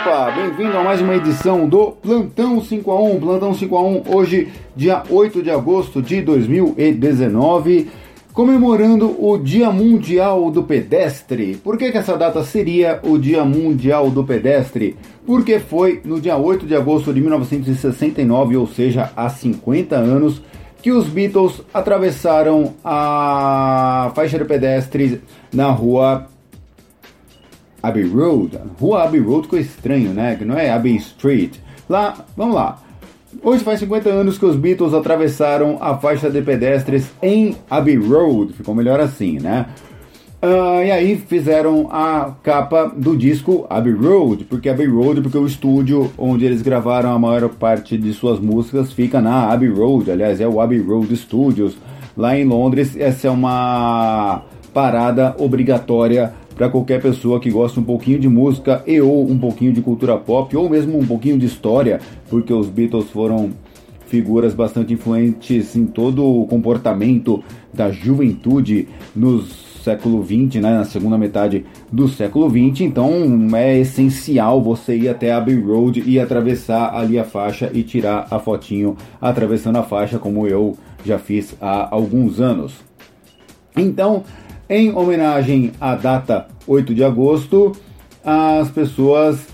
Opa, bem-vindo a mais uma edição do Plantão 5 a 1. Plantão 5 a 1 hoje, dia 8 de agosto de 2019, comemorando o Dia Mundial do Pedestre. Por que, que essa data seria o Dia Mundial do Pedestre? Porque foi no dia 8 de agosto de 1969, ou seja, há 50 anos, que os Beatles atravessaram a faixa de pedestres na rua Abbey Road. Rua Abbey Road ficou estranho, né? Que não é Abbey Street. Lá, vamos lá. Hoje faz 50 anos que os Beatles atravessaram a faixa de pedestres em Abbey Road. Ficou melhor assim, né? Uh, e aí fizeram a capa do disco Abbey Road, porque Abbey Road, porque o estúdio onde eles gravaram a maior parte de suas músicas fica na Abbey Road, aliás é o Abbey Road Studios, lá em Londres. Essa é uma parada obrigatória para qualquer pessoa que gosta um pouquinho de música e ou um pouquinho de cultura pop ou mesmo um pouquinho de história, porque os Beatles foram figuras bastante influentes em todo o comportamento da juventude nos século 20, né, na segunda metade do século 20, então é essencial você ir até Abbey Road e atravessar ali a faixa e tirar a fotinho atravessando a faixa, como eu já fiz há alguns anos. Então, em homenagem à data 8 de agosto, as pessoas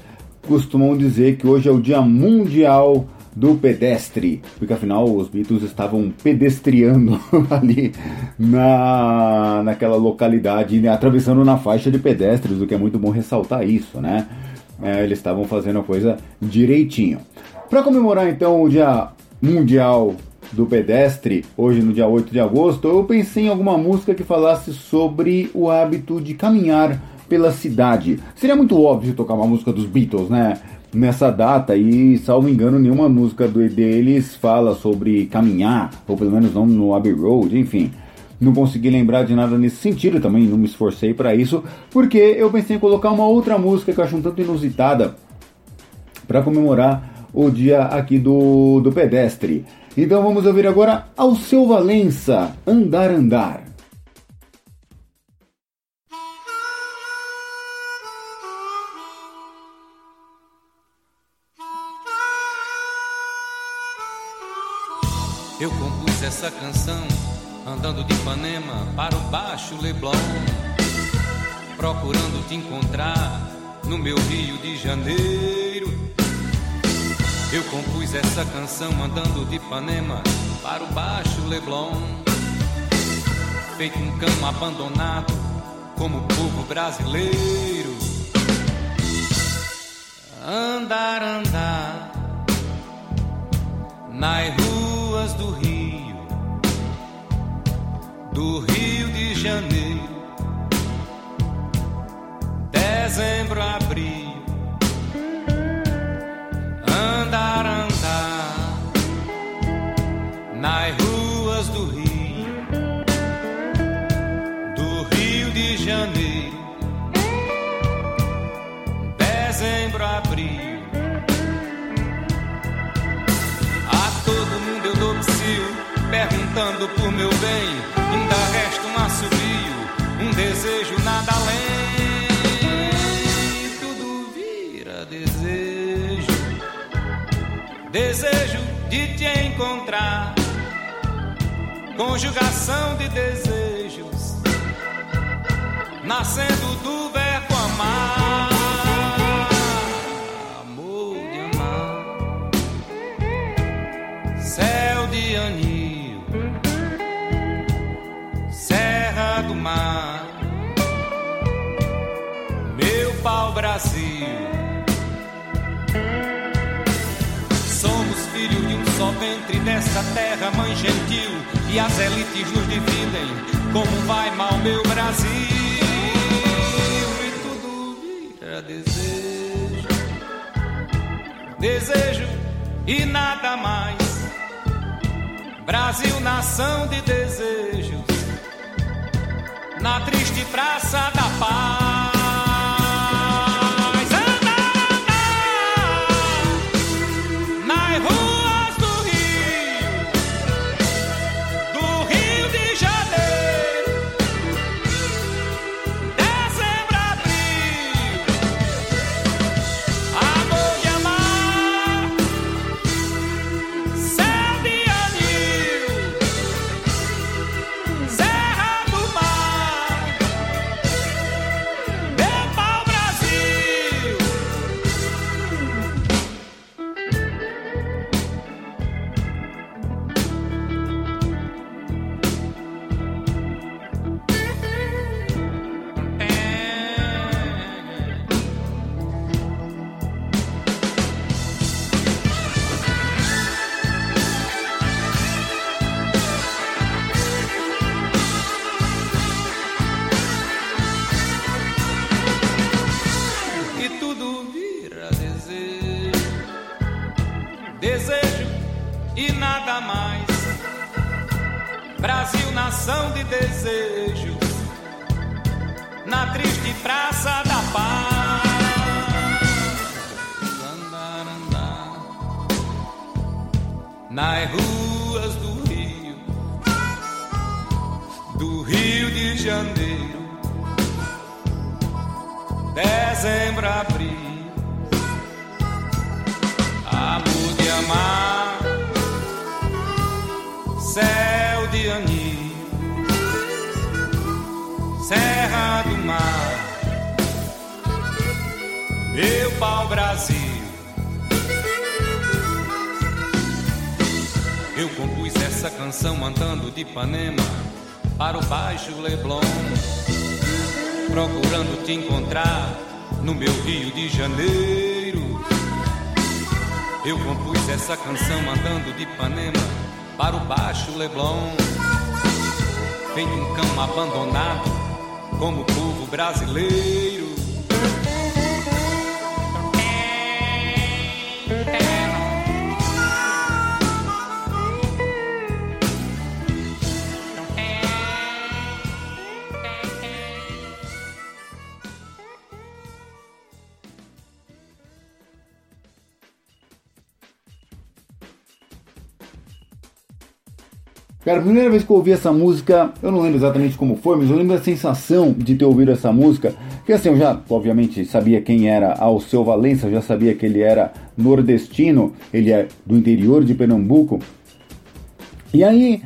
costumam dizer que hoje é o Dia Mundial do pedestre, porque afinal os Beatles estavam pedestriando ali na, naquela localidade, né, atravessando na faixa de pedestres, o que é muito bom ressaltar isso, né? É, eles estavam fazendo a coisa direitinho. Para comemorar então o Dia Mundial do Pedestre, hoje no dia 8 de agosto, eu pensei em alguma música que falasse sobre o hábito de caminhar pela cidade. Seria muito óbvio tocar uma música dos Beatles, né? nessa data e, salvo engano, nenhuma música deles fala sobre caminhar, ou pelo menos não no Abbey Road, enfim. Não consegui lembrar de nada nesse sentido, também não me esforcei para isso, porque eu pensei em colocar uma outra música que eu acho um tanto inusitada para comemorar o dia aqui do, do pedestre. Então vamos ouvir agora ao seu Valença, Andar Andar. Eu compus essa canção andando de Ipanema para o Baixo Leblon, procurando te encontrar no meu Rio de Janeiro. Eu compus essa canção andando de Ipanema para o Baixo Leblon, feito um cão abandonado como o povo brasileiro. Andar, andar nas ruas do Rio, do Rio de Janeiro, dezembro, abril, desejo nada além. Tudo vira desejo, desejo de te encontrar. Conjugação de desejos, nascendo do verbo amar. Desta terra, mãe gentil, e as elites nos dividem. Como vai mal meu Brasil? E tudo vira desejo, desejo e nada mais. Brasil, nação de desejos na triste praça da paz. Brasil, triste praça da paz. Andar. Nas ruas do Rio, do Rio de Janeiro, dezembro, abril, amor de amar, céu de anil, serra do mar, meu pau Brasil. Eu compus essa canção andando de Ipanema para o Baixo Leblon, procurando te encontrar no meu Rio de Janeiro. Eu compus essa canção andando de Ipanema para o Baixo Leblon. Vem um cão abandonado como o povo brasileiro. Cara, a primeira vez que eu ouvi essa música, eu não lembro exatamente como foi, mas eu lembro da sensação de ter ouvido essa música. Que assim, eu já, obviamente, sabia quem era Alceu Valença, eu já sabia que ele era nordestino, ele é do interior de Pernambuco. E aí,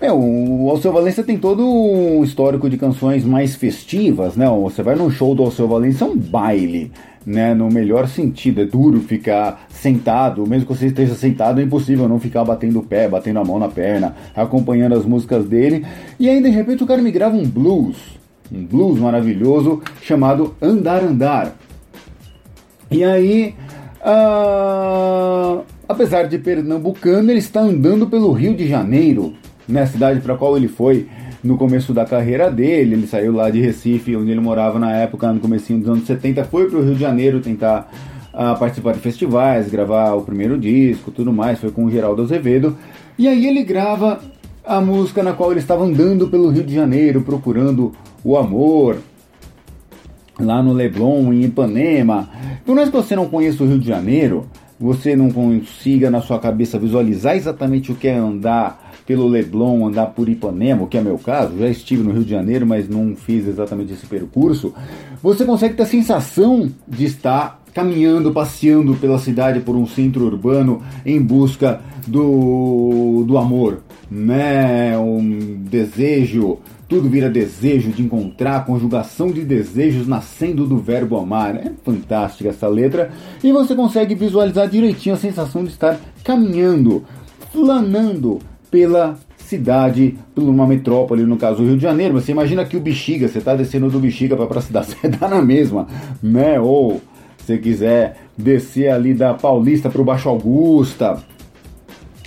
é, o Alceu Valença tem todo um histórico de canções mais festivas, né? Você vai num show do Alceu Valença, é um baile né, no melhor sentido. É duro ficar sentado, mesmo que você esteja sentado, é impossível não ficar batendo o pé, batendo a mão na perna, acompanhando as músicas dele. E aí, de repente, o cara me grava um blues, um blues maravilhoso chamado Andar Andar. E aí, uh, apesar de pernambucano, ele está andando pelo Rio de Janeiro, né, cidade para qual ele foi no começo da carreira dele. Ele saiu lá de Recife, onde ele morava na época, no comecinho dos anos 70, foi para o Rio de Janeiro tentar uh, participar de festivais, gravar o primeiro disco, tudo mais. Foi com o Geraldo Azevedo. E aí ele grava a música na qual ele estava andando pelo Rio de Janeiro, procurando o amor, lá no Leblon, em Ipanema. Por mais que você não conheça o Rio de Janeiro, você não consiga na sua cabeça visualizar exatamente o que é andar pelo Leblon, andar por Ipanema, que é meu caso, já estive no Rio de Janeiro, mas não fiz exatamente esse percurso, você consegue ter a sensação de estar caminhando, passeando pela cidade por um centro urbano em busca do, do amor, né? Um desejo, tudo vira desejo de encontrar, conjugação de desejos nascendo do verbo amar. É fantástica essa letra e você consegue visualizar direitinho a sensação de estar caminhando, flanando pela cidade, por uma metrópole, no caso o Rio de Janeiro. Você imagina que o Bexiga, você está descendo do Bexiga para a cidade, você está na mesma, né? Ou se quiser descer ali da Paulista para o Baixo Augusta,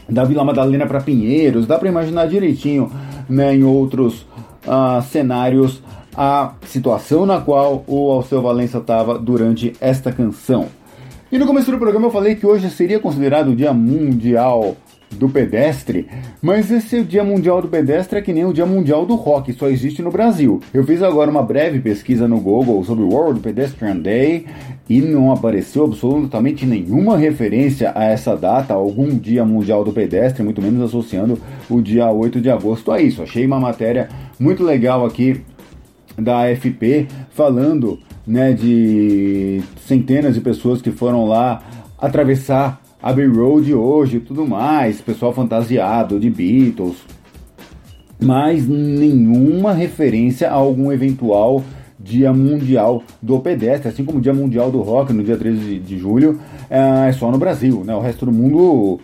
da Vila Madalena para Pinheiros, dá para imaginar direitinho, né? Em outros uh, cenários a situação na qual o Alceu Valença estava durante esta canção. E no começo do programa eu falei que hoje seria considerado o Dia Mundial do pedestre, mas esse Dia Mundial do Pedestre é que nem o Dia Mundial do Rock, só existe no Brasil. Eu fiz agora uma breve pesquisa no Google sobre o World Pedestrian Day e não apareceu absolutamente nenhuma referência a essa data, algum Dia Mundial do Pedestre, muito menos associando o dia 8 de agosto a isso. Achei uma matéria muito legal aqui da AFP falando né, de centenas de pessoas que foram lá atravessar Abbey Road hoje e tudo mais, pessoal fantasiado de Beatles, mas nenhuma referência a algum eventual Dia Mundial do Pedestre, assim como o Dia Mundial do Rock no dia 13 de, de julho é, é só no Brasil, né? O resto do mundo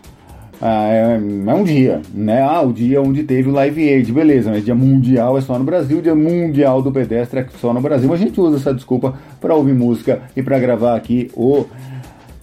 é, é, um dia, né? Ah, o dia onde teve o Live Aid, beleza, mas Dia Mundial é só no Brasil, Dia Mundial do Pedestre é só no Brasil. Mas a gente usa essa desculpa para ouvir música e para gravar aqui o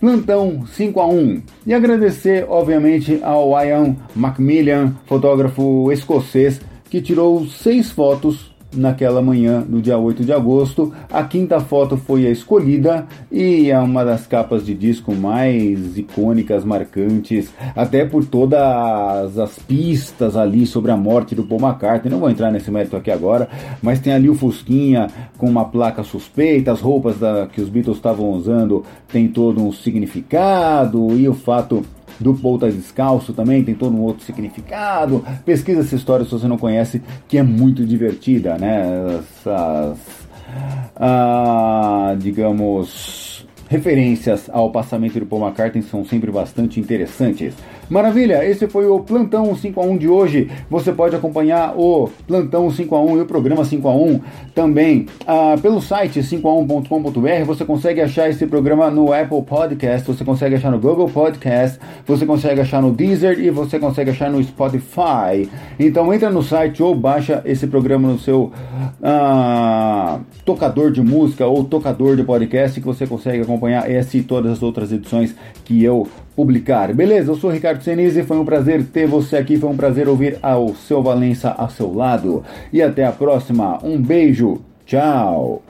Plantão 5 a 1 e agradecer, obviamente, ao Ian Macmillan, fotógrafo escocês, que tirou seis fotos naquela manhã do dia 8 de agosto. A quinta foto foi a escolhida e é uma das capas de disco mais icônicas, marcantes, até por todas as pistas ali sobre a morte do Paul McCartney. Não vou entrar nesse mérito aqui agora, mas tem ali o Fusquinha com uma placa suspeita, as roupas da, que os Beatles estavam usando tem todo um significado e o fato do Paul tá descalço também tem todo um outro significado. Pesquisa essa história se você não conhece, que é muito divertida, né? Essas, ah, digamos, referências ao passamento do Paul McCartney são sempre bastante interessantes. Maravilha, esse foi o Plantão 5 a 1 de hoje. Você pode acompanhar o Plantão 5 a 1 e o programa 5 a 1 também ah, pelo site 5a1.com.br. Você consegue achar esse programa no Apple Podcast, você consegue achar no Google Podcast, você consegue achar no Deezer e você consegue achar no Spotify. Então entra no site ou baixa esse programa no seu ah, tocador de música ou tocador de podcast que você consegue acompanhar essa e todas as outras edições que eu publicar. Beleza? Eu sou Ricardo Senise, foi um prazer ter você aqui, foi um prazer ouvir ao seu Valença ao seu lado. E até a próxima. Um beijo. Tchau.